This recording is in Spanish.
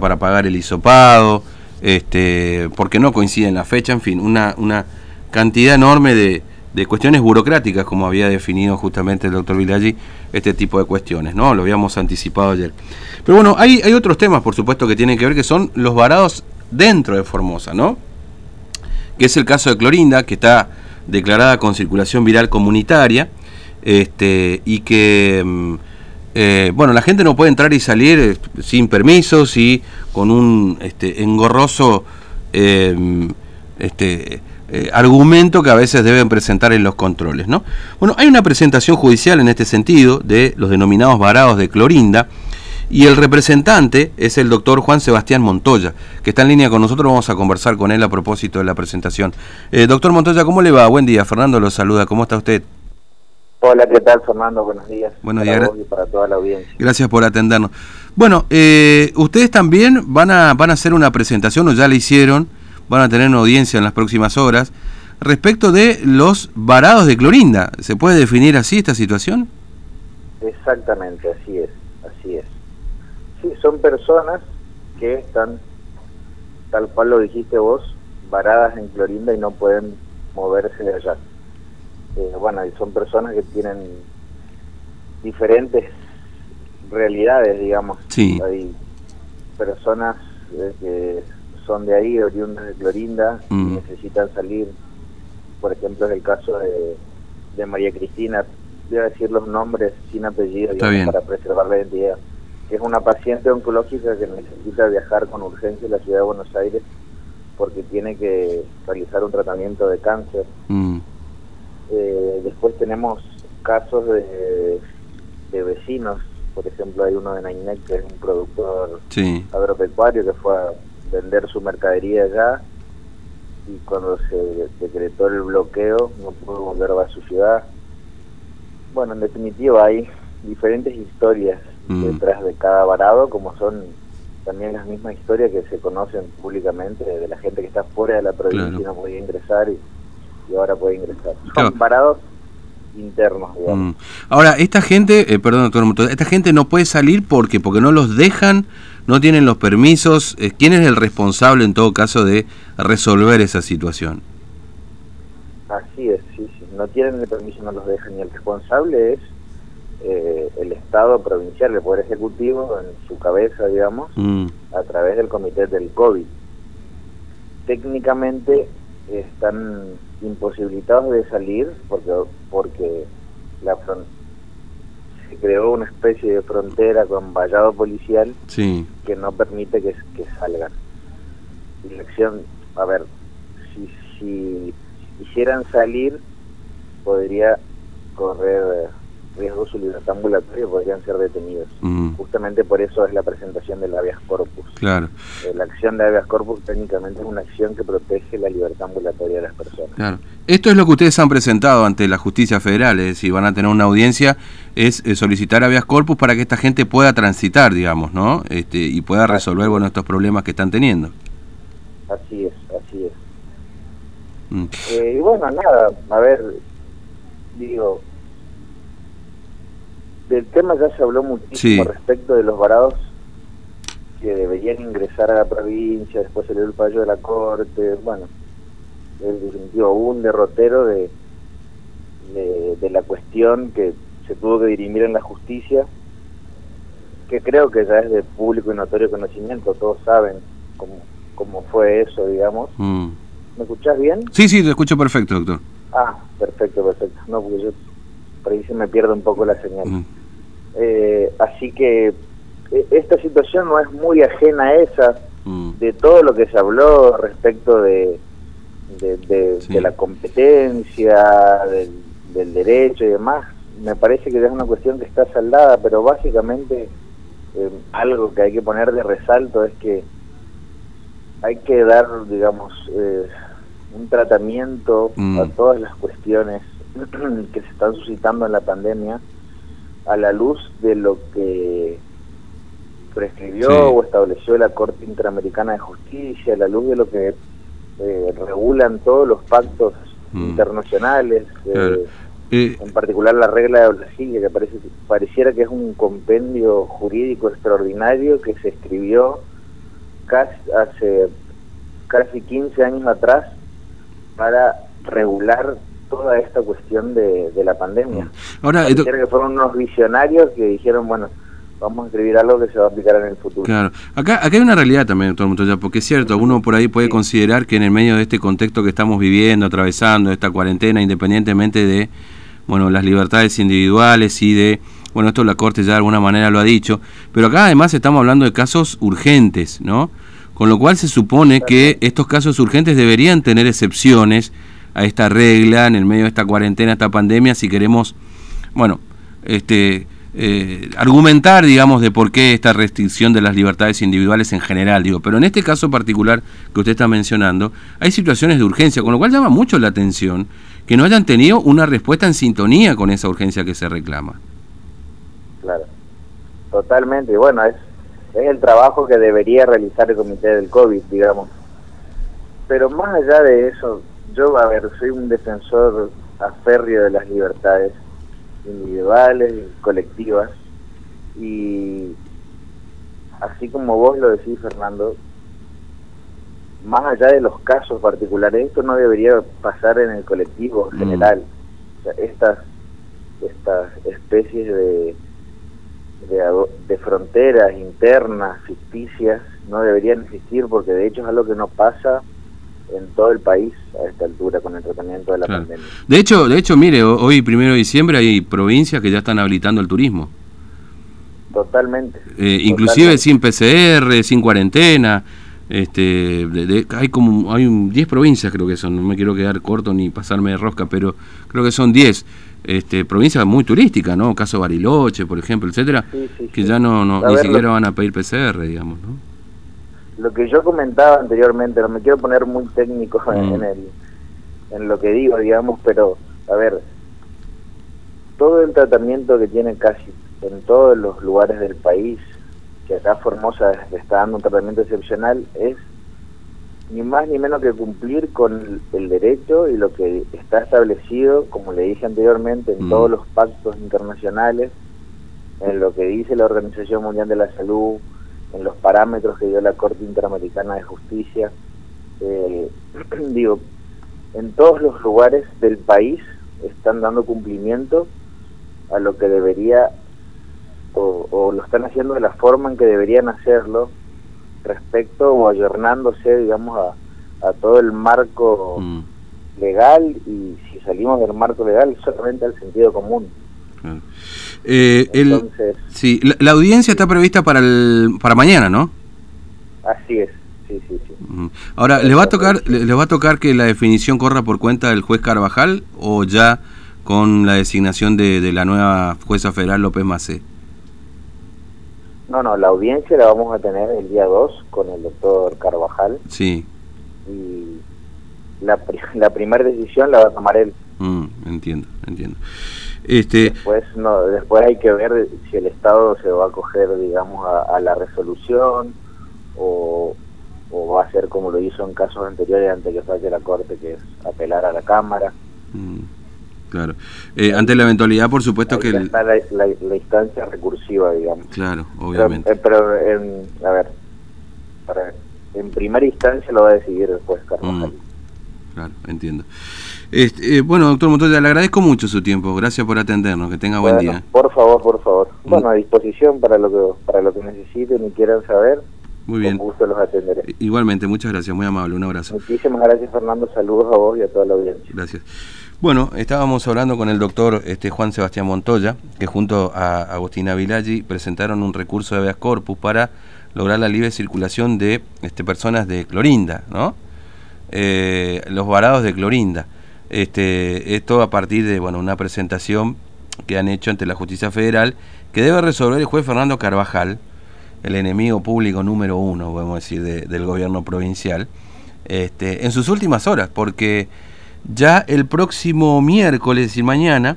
para pagar el hisopado, este, porque no coincide en la fecha, en fin, una, una cantidad enorme de, de cuestiones burocráticas, como había definido justamente el doctor Villaggi, este tipo de cuestiones, ¿no? Lo habíamos anticipado ayer. Pero bueno, hay, hay otros temas, por supuesto, que tienen que ver, que son los varados dentro de Formosa, ¿no? Que es el caso de Clorinda, que está declarada con circulación viral comunitaria, este, y que... Eh, bueno, la gente no puede entrar y salir eh, sin permisos y con un este, engorroso eh, este, argumento que a veces deben presentar en los controles. ¿no? Bueno, hay una presentación judicial en este sentido de los denominados varados de Clorinda y el representante es el doctor Juan Sebastián Montoya, que está en línea con nosotros, vamos a conversar con él a propósito de la presentación. doctor Montoya, ¿cómo le va? Buen día, Fernando lo saluda, ¿cómo está usted? Hola, ¿qué tal, Fernando? Buenos días. Buenos días. y para toda la audiencia. Gracias por atendernos. Bueno, eh, ustedes también van a, van a hacer una presentación, o ya la hicieron, van a tener una audiencia en las próximas horas, respecto de los varados de Clorinda. ¿Se puede definir así esta situación? Exactamente, así es, así es. Sí, son personas que están, tal cual lo dijiste vos, varadas en Clorinda y no pueden moverse de allá. Eh, bueno, son personas que tienen diferentes realidades, digamos. Hay personas eh, que son de ahí, oriundas de Clorinda, y mm. necesitan salir, por ejemplo, es el caso de, de María Cristina, voy a decir los nombres sin apellido para preservar la identidad, que es una paciente oncológica que necesita viajar con urgencia a la ciudad de Buenos Aires porque tiene que realizar un tratamiento de cáncer. Mm. Después tenemos casos de, vecinos, por ejemplo hay uno de Nainec que es un productor agropecuario que fue a vender su mercadería allá y cuando se decretó el bloqueo no pudo volver a su ciudad. Bueno, en definitiva hay diferentes historias mm. detrás de cada varado, como son también las mismas historias que se conocen públicamente de la gente que está fuera de la provincia y no podía ingresar y y ahora puede ingresar. Son parados internos, mm. Ahora, esta gente, eh, perdón, doctor, esta gente no puede salir porque porque no los dejan, no tienen los permisos. Eh, ¿Quién es el responsable en todo caso de resolver esa situación? Así es, sí, sí. No tienen el permiso, no los dejan. Y el responsable es eh, el Estado provincial, el Poder Ejecutivo, en su cabeza, digamos, mm. a través del Comité del COVID. Técnicamente están imposibilitados de salir porque porque la se creó una especie de frontera con vallado policial que no permite que, que salgan. Dirección, a ver, si, si quisieran salir, podría correr riesgo su libertad ambulatoria podrían ser detenidos. Justamente por eso es la presentación del habeas corpus. Claro. Eh, la acción de habeas corpus técnicamente es una acción que protege la libertad ambulatoria de las personas. Claro. Esto es lo que ustedes han presentado ante la justicia federal, es decir, van a tener una audiencia, es, solicitar habeas corpus para que esta gente pueda transitar, digamos, ¿no? Este, y pueda resolver bueno, estos problemas que están teniendo. Así es, así es. Mm. Eh, y bueno, nada, a ver, digo, del tema ya se habló muchísimo respecto de los varados que deberían ingresar a la provincia, después salió el fallo de la corte, bueno, en definitiva hubo un derrotero de, de, la cuestión que se tuvo que dirimir en la justicia, que creo que ya es de público y notorio conocimiento, todos saben cómo, cómo fue eso, digamos. Mm. ¿Me escuchás bien? Sí, sí, te escucho perfecto, doctor. Ah, perfecto, perfecto. No, porque yo por ahí se me pierde un poco la señal. Mm. Eh, así que e, esta situación no es muy ajena a esa, mm. de todo lo que se habló respecto de, de, la competencia, del, derecho y demás. Me parece que es una cuestión que está saldada, pero básicamente eh, algo que hay que poner de resalto es que hay que dar, digamos, eh, un tratamiento a mm. todas las cuestiones que se están suscitando en la pandemia a la luz de lo que prescribió o estableció la Corte Interamericana de Justicia, a la luz de lo que eh, regulan todos los pactos mm. internacionales, eh, en particular la regla de Brasilia, que parece, pareciera que es un compendio jurídico extraordinario que se escribió casi, hace casi 15 años atrás para regular toda esta cuestión de, la pandemia. Ahora, que fueron unos visionarios que dijeron, bueno, vamos a escribir algo que se va a aplicar en el futuro. Claro, acá, acá hay una realidad también, doctor Montoya, porque es cierto, uno por ahí puede considerar que en el medio de este contexto que estamos viviendo, atravesando esta cuarentena, independientemente de bueno las libertades individuales y de bueno, esto la Corte ya de alguna manera lo ha dicho, pero acá además estamos hablando de casos urgentes, ¿no? Con lo cual se supone que estos casos urgentes deberían tener excepciones a esta regla en el medio de esta cuarentena, esta pandemia, si queremos, bueno, este, eh, argumentar, digamos, de por qué esta restricción de las libertades individuales en general, digo, pero en este caso particular que usted está mencionando, hay situaciones de urgencia, con lo cual llama mucho la atención que no hayan tenido una respuesta en sintonía con esa urgencia que se reclama. Claro, totalmente, bueno, es, es el trabajo que debería realizar el comité del COVID, digamos. Pero más allá de eso, yo, a ver, soy un defensor aférreo de las libertades individuales y colectivas y así como vos lo decís, Fernando, más allá de los casos particulares, esto no debería pasar en el colectivo mm. general. estas, estas especies de, de, de, fronteras internas, ficticias, no deberían existir porque de hecho es algo que no pasa en todo el país a esta altura con el tratamiento de la pandemia. De hecho, de hecho, mire, hoy primero de diciembre hay provincias que ya están habilitando el turismo. Totalmente. Eh, inclusive sin PCR, sin cuarentena. Este, hay como hay 10 provincias creo que son, no me quiero quedar corto ni pasarme de rosca, pero creo que son 10 este, provincias muy turísticas, ¿no? Caso Bariloche, por ejemplo, etcétera, que ya no, no ni siquiera van a pedir PCR, digamos, ¿no? Lo que yo comentaba anteriormente, no me quiero poner muy técnico en, mm. el, en lo que digo, digamos, pero a ver, todo el tratamiento que tiene casi en todos los lugares del país, que acá Formosa está dando un tratamiento excepcional, es ni más ni menos que cumplir con el derecho y lo que está establecido, como le dije anteriormente, en mm. todos los pactos internacionales, en lo que dice la Organización Mundial de la Salud, en los parámetros que dio la Corte Interamericana de Justicia. Eh, digo, en todos los lugares del país están dando cumplimiento a lo que debería o, lo están haciendo de la forma en que deberían hacerlo respecto o ayornándose, digamos, a, a todo el marco mm. legal y si salimos del marco legal solamente al sentido común. Eh, sí, la, audiencia está prevista para el, para mañana, ¿no? Así es, sí, sí, sí. Ahora, ¿le va a tocar le, va a tocar que la definición corra por cuenta del juez Carvajal o ya con la designación de, la nueva jueza federal López Macé? No, no, la audiencia la vamos a tener el día 2 con el doctor Carvajal. Sí. Y la, la primera decisión la va a tomar él. Mm, entiendo, entiendo. Este... Después, no, después hay que ver si el Estado se va a acoger, digamos, a, la resolución o, va a ser como lo hizo en casos anteriores antes que falle la Corte, que es apelar a la Cámara. Mm, claro. Eh, ante la eventualidad, por supuesto que... Está la, la, instancia recursiva, digamos. Claro, obviamente. Pero, eh, en, a ver, para, en primera instancia lo va a decidir el juez Carvajal. Mm, claro, entiendo. Este, eh, bueno, doctor Montoya, le agradezco mucho su tiempo. Gracias por atendernos. Que tenga buen día. Por favor, por favor. Mm. Bueno, a disposición para lo que para lo que necesiten y quieran saber. Muy bien. Con gusto los atenderé. Igualmente, muchas gracias. Muy amable. Un abrazo. Muchísimas gracias, Fernando. Saludos a vos y a toda la audiencia. Gracias. Bueno, estábamos hablando con el doctor este, Juan Sebastián Montoya, que junto a Agustina Vilaggi presentaron un recurso de habeas corpus para lograr la libre circulación de este, personas de Clorinda, ¿no? Eh, los varados de Clorinda. Este, esto a partir de bueno, una presentación que han hecho ante la justicia federal que debe resolver el juez Fernando Carvajal, el enemigo público número uno, podemos decir, del gobierno provincial, este, en sus últimas horas, porque ya el próximo miércoles y mañana